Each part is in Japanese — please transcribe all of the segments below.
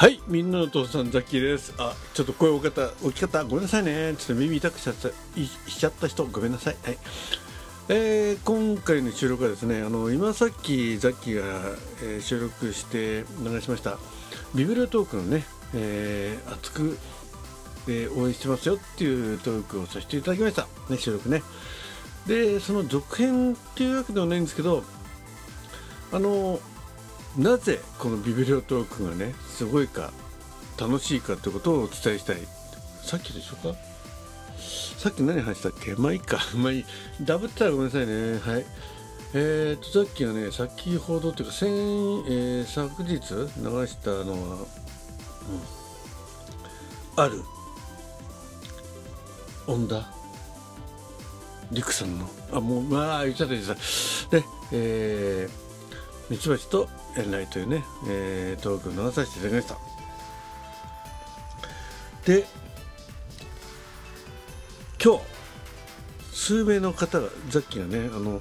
はい、みんなの父さんザッキーです。あ、ちょっと声大きかった、大きかった、ごめんなさいね。ちょっと耳痛くしちゃった、いしちゃった人、ごめんなさい。はい。えー今回の収録はですね、あの今さっきザッキーが、えー収録して流しましたビブリオトークのね、えー熱く、えー応援してますよっていうトークをさせていただきました、ね、収録ね。で、その続編っていうわけではないんですけど、あのなぜこのビブリオトークがねすごいか楽しいかってことをお伝えしたい。さっきでしょうか？さっき何話したっけ？まあいいか。まあいい。ダブったらごめんなさいね。はい。えー、とさっきはね先ほどというか先、えー昨日流したのは、うん、ある。恩田陸さんの。あもうまあ言っちゃった言っちゃった。でえーミツバチとエンライというね、えー、トークを流させていただきました。で今日数名の方がザッキーがねあの、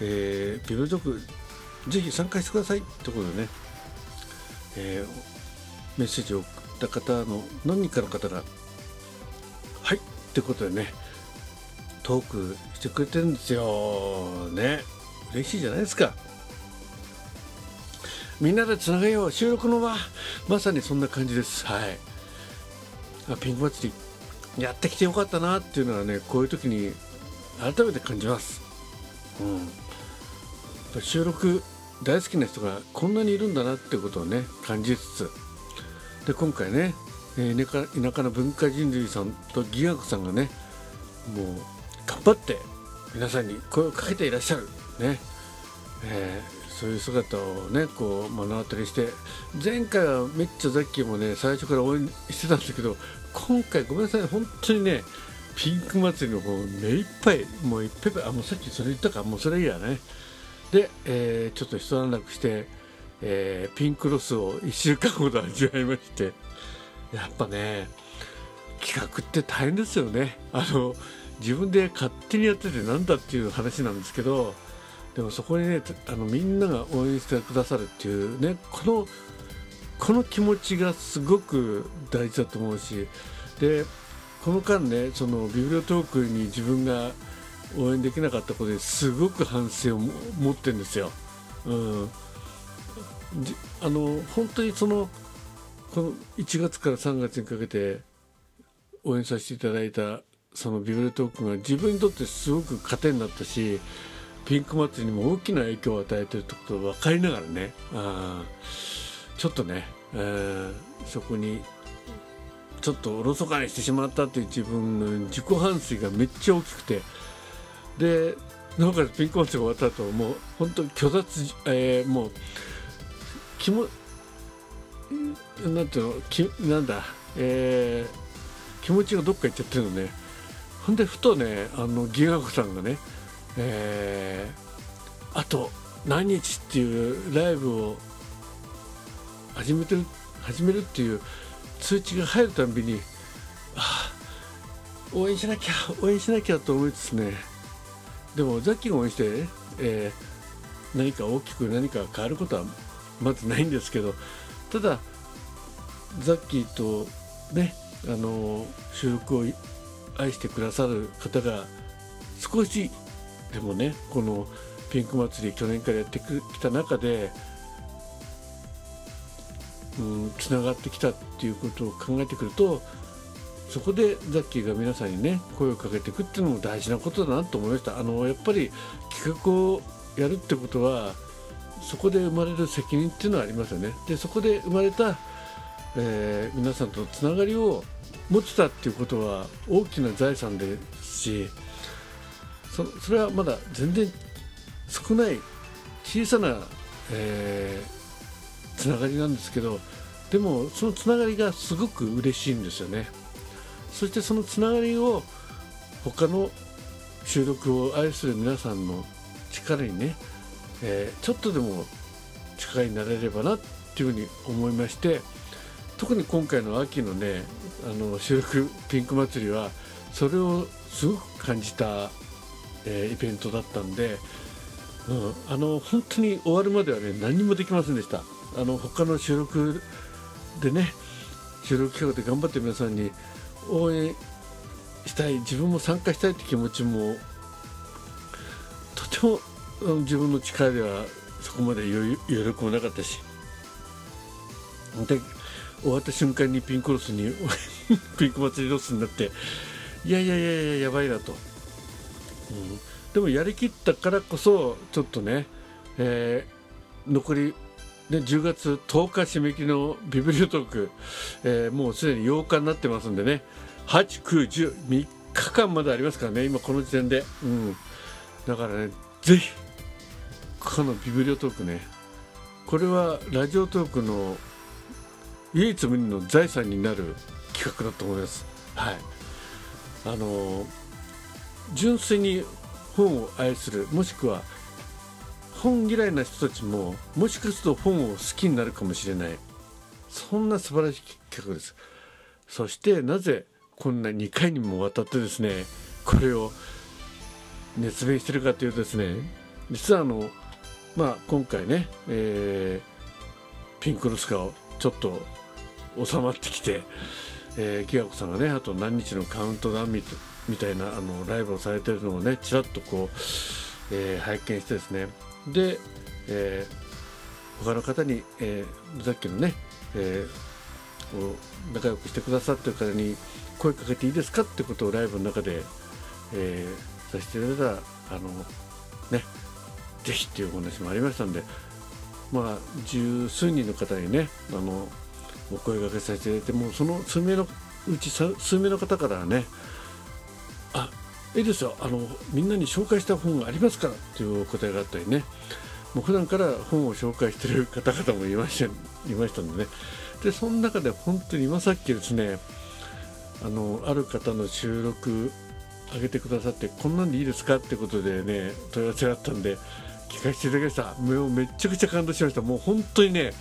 えー、ビブルトークぜひ参加してくださいってことでね、えーメッセージを送った方の何人かの方がはいってことでねトークしてくれてるんですよ。ね。嬉しいじゃないですか。みんなでつなげよう。収録の場まさにそんな感じです。はい。あピンク祭りやってきてよかったなっていうのはねこういう時に改めて感じます。うん。収録大好きな人がこんなにいるんだなってことをね感じつつ。で今回ね、えー田舎の文化人類さんとギガ子さんがねもう頑張って皆さんに声をかけていらっしゃる。ね、えーそういう姿をねこう目の当たりして前回はめっちゃザッキーもね最初から応援してたんだけど今回ごめんなさい本当にねピンク祭りの方目いっぱいもういっぱいいっぱいあもうさっきそれ言ったかもうそれいいやね。で、えーちょっと一段落して、えーピンクロスを1週間ほど味わいましてやっぱね企画って大変ですよね。あの自分で勝手にやっててなんだっていう話なんですけどでもそこにねあのみんなが応援してくださるっていうねこのこの気持ちがすごく大事だと思うしでこの間ねそのビブリオトークに自分が応援できなかったことですごく反省を持ってるんですよ。うん、あの本当にそのこの1月から3月にかけて応援させていただいたそのビブリオトークが自分にとってすごく糧になったしピンク祭りにも大きな影響を与えてるってことを分かりながらね。あちょっとね、えーそこにちょっとおろそかにしてしまったという自分の自己反省がめっちゃ大きくて。でなおかつピンク祭りが終わった後もう本当に虚脱、えーもう気もなんていうのきなんだ、えー気持ちがどっか行っちゃってるのね。ほんでふとねあのギガ子さんがねえー。あと何日っていうライブを始めてる始めるっていう通知が入るたびにああ応援しなきゃ応援しなきゃと思いつつね。でもザッキーが応援して、えー何か大きく何か変わることはまずないんですけどただザッキーとねあの収録を愛してくださる方が少しでもねこのピンク祭り去年からやってきた中でうんつながってきたっていうことを考えてくるとそこでザッキーが皆さんにね声をかけていくっていうのも大事なことだなと思いました。あのやっぱり企画をやるってことはそこで生まれる責任っていうのはありますよね。でそこで生まれた、えー皆さんとのつながりを持ってたっていうことは大きな財産ですしそそれはまだ全然少ない小さな、えーつながりなんですけどでもそのつながりがすごく嬉しいんですよね。そしてそのつながりを他の収録を愛する皆さんの力にね、えーちょっとでも力になれればなっていうふうに思いまして特に今回の秋のねあの収録ピンク祭りはそれをすごく感じた、えーイベントだったんで、うん、あの本当に終わるまではね何もできませんでした。あの他の収録でね収録企画で頑張って皆さんに応援したい自分も参加したいって気持ちもとても自分の力ではそこまで余力もなかったしで終わった瞬間にピンクロスに ピンク祭りロスになっていやいやいやいややばいなと、でもやりきったからこそちょっとね、えー、残りね、10月10日締め切りのビブリオトーク、えー、もうすでに8日になってますんでね。8、9、10、3日間までありますからね今この時点で、うん、だからねぜひこのビブリオトークねこれはラジオトークの唯一無二の財産になる企画だと思います。はい。あの純粋に本を愛するもしくは本嫌いな人たちももしかすると本を好きになるかもしれない。そんな素晴らしい企画です。そしてなぜこんな2回にもわたってですねこれを熱弁してるかというとですね実はあのまあ今回ね、えー、ピンクロスがちょっと収まってきて、えー、きがこさんがねあと何日のカウントダウンみたいなあのライブをされてるのをねちらっとこう、えー、拝見してですね。で、えー、他の方に、えー、さっきのね、えー、仲良くしてくださってる方に声かけていいですかってことをライブの中で、えー、させていただいたらあのねぜひっていうお話もありましたんでまあ十数人の方にねあのお声がけさせていただいてもうその数名のうち数名の方からねいいですよあのみんなに紹介した本がありますからというお答えがあったりね。もう普段から本を紹介している方々もいましたいましたんでね。でその中で本当に今さっきですねあのある方の収録上げてくださってこんなんでいいですかってことでね問い合わせがあったんで聞かせていただきました。もうめちゃくちゃ感動しました。もう本当にね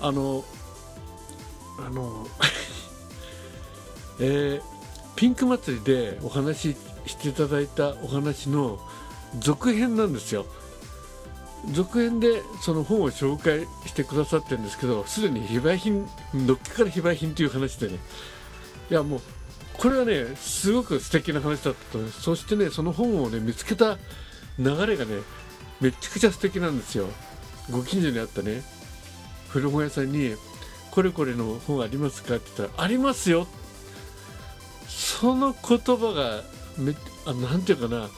あのあの えー、ピンク祭りでお話していただいたお話の続編なんですよ。続編でその本を紹介してくださってるんですけどすでに非売品のっけから非売品という話でね。いやもうこれはねすごく素敵な話だったとそしてねその本をね見つけた流れがねめちゃくちゃ素敵なんですよ。ご近所にあったね古本屋さんに「これこれの本ありますか?」って言ったら「ありますよ」その言葉がめあなんていうかな。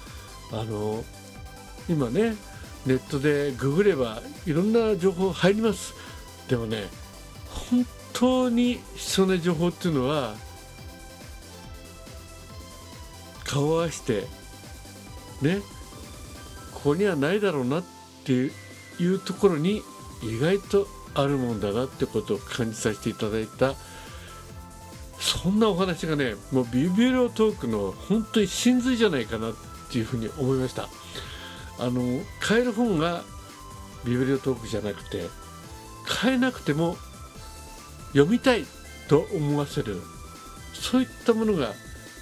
あの今ねネットでググればいろんな情報入ります。でもね本当に必要な情報っていうのは顔を合わせてねここにはないだろうなっていうところに意外とあるもんだなってことを感じさせていただいたそんなお話がねもうビビロトークの本当に真髄じゃないかなっていうふうに思いました。あの買える本がビブリオトークじゃなくて買えなくても読みたいと思わせるそういったものが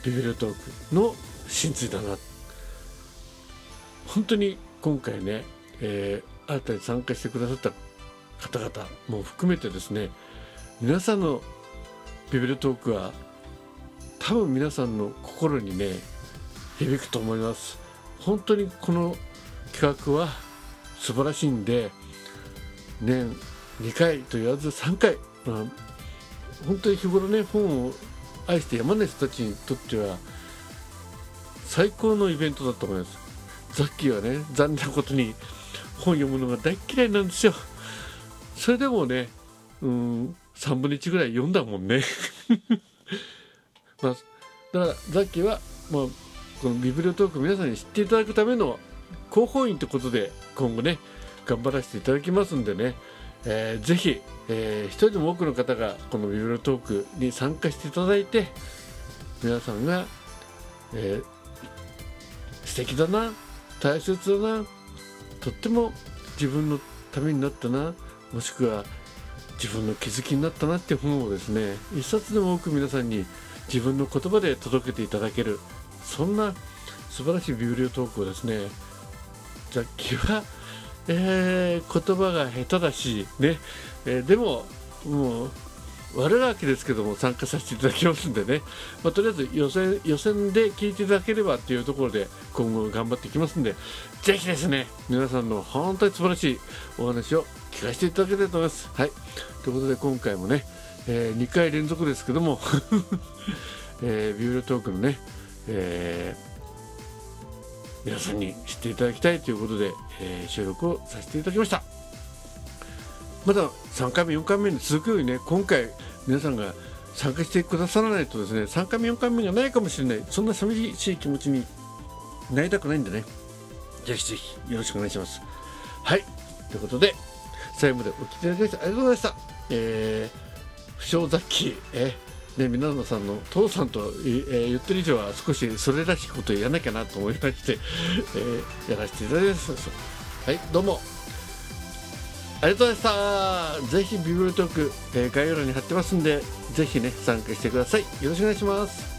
ビブリオトークの真髄だな。本当に今回ね、えー、新たに参加してくださった方々も含めてですね皆さんのビビルトークは多分皆さんの心にね響くと思います。本当にこの企画は素晴らしいんで年2回と言わず3回、まあ、本当に日頃ね本を愛してやまない人たちにとっては最高のイベントだと思います。ザッキーはね残念なことに本読むのが大嫌いなんですよ。それでもねうん3分の1ぐらい読んだもんね。まあ、だからザッキーは、まあ、このビブリオトーク皆さんに知っていただくための広報員ということで今後ね頑張らせていただきますんでね、えー、ぜひ、えー、一人でも多くの方がこのビブリオトークに参加していただいて皆さんが、えー、素敵だな大切だなとっても自分のためになったなもしくは自分の気づきになったなって本をですね一冊でも多く皆さんに自分の言葉で届けていただけるそんな素晴らしいビューリオトークをですね雑記は、えー、言葉が下手だしね、えー、でももう悪ガキですけども参加させていただきますんでね、まあ、とりあえず予選予選で聞いていただければっていうところで今後頑張っていきますんでぜひですね皆さんの本当に素晴らしいお話を聞かせていただけたいと思います。はい。ということで今回もね、えー、2回連続ですけども、えー、ビュールトークのね、えー、皆さんに知っていただきたいということで、えー、収録をさせていただきました。まだ3回目4回目に続くようにね。今回皆さんが参加してくださらないとですね3回目4回目がないかもしれない。そんな寂しい気持ちになりたくないんでね。ぜひぜひよろしくお願いします。はい。ということで最後までお聞きいただきましてありがとうございました。えー、不祥雑記えーね、皆さんの父さんと、えー、言ってる以上は少しそれらしいことをやらなきゃなと思いまして、えー、やらせていただきます。はい。どうも。ありがとうございました。ぜひビブルトーク、えー、概要欄に貼ってますんでぜひね参加してください。よろしくお願いします。